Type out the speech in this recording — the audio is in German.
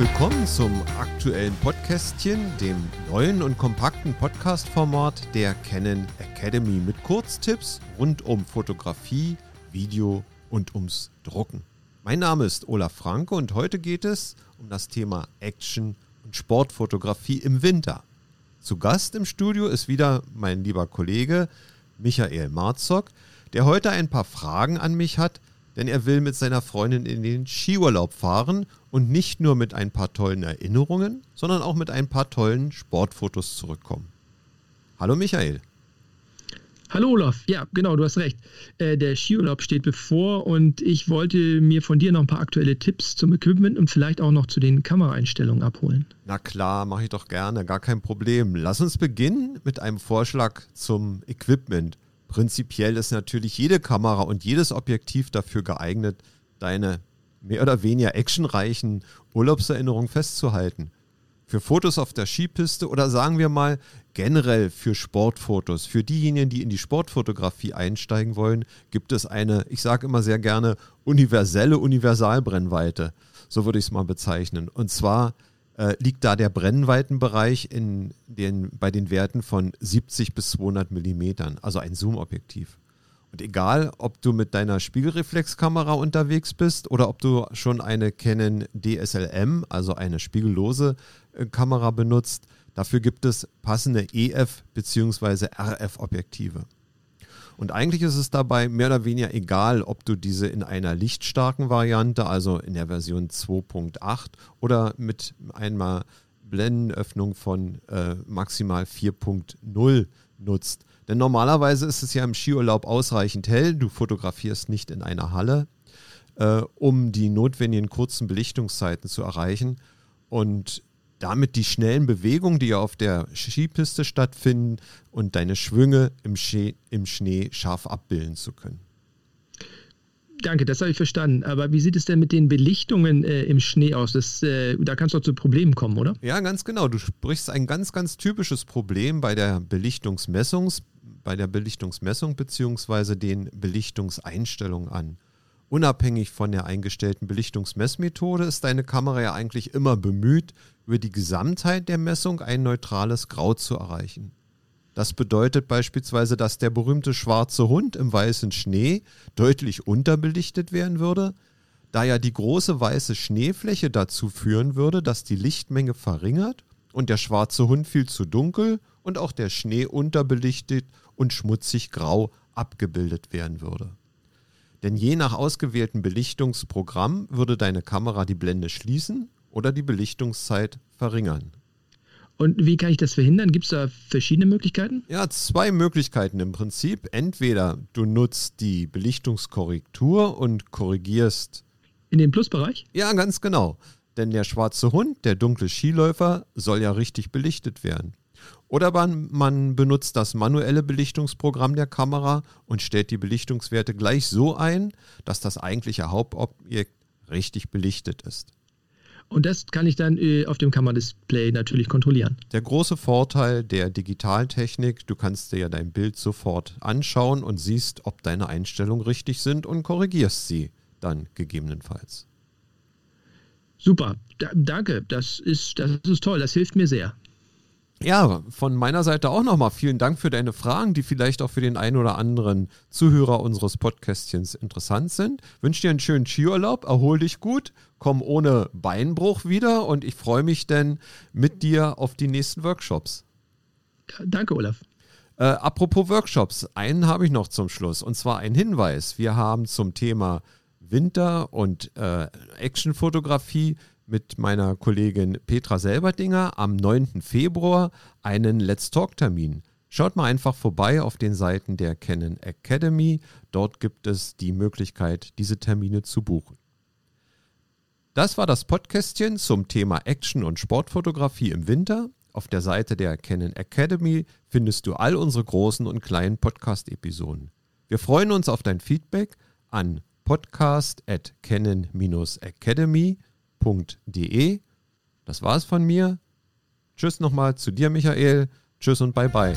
willkommen zum aktuellen Podcastchen, dem neuen und kompakten Podcast-Format der Canon Academy mit Kurztipps rund um Fotografie, Video und ums Drucken. Mein Name ist Olaf Franke und heute geht es um das Thema Action und Sportfotografie im Winter. Zu Gast im Studio ist wieder mein lieber Kollege Michael Marzok, der heute ein paar Fragen an mich hat, denn er will mit seiner Freundin in den Skiurlaub fahren und nicht nur mit ein paar tollen Erinnerungen, sondern auch mit ein paar tollen Sportfotos zurückkommen. Hallo Michael. Hallo Olaf, ja genau, du hast recht. Äh, der Skiurlaub steht bevor und ich wollte mir von dir noch ein paar aktuelle Tipps zum Equipment und vielleicht auch noch zu den Kameraeinstellungen abholen. Na klar, mache ich doch gerne, gar kein Problem. Lass uns beginnen mit einem Vorschlag zum Equipment. Prinzipiell ist natürlich jede Kamera und jedes Objektiv dafür geeignet, deine mehr oder weniger actionreichen Urlaubserinnerungen festzuhalten. Für Fotos auf der Skipiste oder sagen wir mal generell für Sportfotos, für diejenigen, die in die Sportfotografie einsteigen wollen, gibt es eine, ich sage immer sehr gerne, universelle Universalbrennweite. So würde ich es mal bezeichnen. Und zwar äh, liegt da der Brennweitenbereich in den, bei den Werten von 70 bis 200 Millimetern, also ein Zoom-Objektiv. Und egal, ob du mit deiner Spiegelreflexkamera unterwegs bist oder ob du schon eine Canon DSLM, also eine spiegellose äh, Kamera benutzt, dafür gibt es passende EF- bzw. RF-Objektive. Und eigentlich ist es dabei mehr oder weniger egal, ob du diese in einer lichtstarken Variante, also in der Version 2.8 oder mit einer Blendenöffnung von äh, maximal 4.0 nutzt. Denn normalerweise ist es ja im Skiurlaub ausreichend hell, du fotografierst nicht in einer Halle, äh, um die notwendigen kurzen Belichtungszeiten zu erreichen. Und damit die schnellen Bewegungen, die ja auf der Skipiste stattfinden und deine Schwünge im, Schnee, im Schnee scharf abbilden zu können. Danke, das habe ich verstanden. Aber wie sieht es denn mit den Belichtungen äh, im Schnee aus? Das, äh, da kann es doch zu Problemen kommen, oder? Ja, ganz genau. Du sprichst ein ganz, ganz typisches Problem bei der Belichtungsmessung, bei der Belichtungsmessung bzw. den Belichtungseinstellungen an. Unabhängig von der eingestellten Belichtungsmessmethode ist deine Kamera ja eigentlich immer bemüht, über die Gesamtheit der Messung ein neutrales Grau zu erreichen. Das bedeutet beispielsweise, dass der berühmte schwarze Hund im weißen Schnee deutlich unterbelichtet werden würde, da ja die große weiße Schneefläche dazu führen würde, dass die Lichtmenge verringert und der schwarze Hund viel zu dunkel und auch der Schnee unterbelichtet und schmutzig grau abgebildet werden würde. Denn je nach ausgewähltem Belichtungsprogramm würde deine Kamera die Blende schließen oder die Belichtungszeit verringern. Und wie kann ich das verhindern? Gibt es da verschiedene Möglichkeiten? Ja, zwei Möglichkeiten im Prinzip. Entweder du nutzt die Belichtungskorrektur und korrigierst. In den Plusbereich? Ja, ganz genau. Denn der schwarze Hund, der dunkle Skiläufer, soll ja richtig belichtet werden. Oder man, man benutzt das manuelle Belichtungsprogramm der Kamera und stellt die Belichtungswerte gleich so ein, dass das eigentliche Hauptobjekt richtig belichtet ist. Und das kann ich dann äh, auf dem Kameradisplay natürlich kontrollieren. Der große Vorteil der Digitaltechnik, du kannst dir ja dein Bild sofort anschauen und siehst, ob deine Einstellungen richtig sind und korrigierst sie dann gegebenenfalls. Super, da, danke, das ist, das ist toll, das hilft mir sehr. Ja, von meiner Seite auch nochmal vielen Dank für deine Fragen, die vielleicht auch für den einen oder anderen Zuhörer unseres Podcastchens interessant sind. Wünsche dir einen schönen Skiurlaub, erhol dich gut, komm ohne Beinbruch wieder und ich freue mich dann mit dir auf die nächsten Workshops. Danke, Olaf. Äh, apropos Workshops, einen habe ich noch zum Schluss und zwar ein Hinweis. Wir haben zum Thema Winter und äh, Actionfotografie mit meiner Kollegin Petra Selberdinger am 9. Februar einen Let's Talk-Termin. Schaut mal einfach vorbei auf den Seiten der Canon Academy. Dort gibt es die Möglichkeit, diese Termine zu buchen. Das war das Podcastchen zum Thema Action- und Sportfotografie im Winter. Auf der Seite der Canon Academy findest du all unsere großen und kleinen Podcast-Episoden. Wir freuen uns auf dein Feedback an podcast at canon-academy.com www.ftf.de. Das war's von mir. Tschüss nochmal zu dir, Michael. Tschüss und bye bye.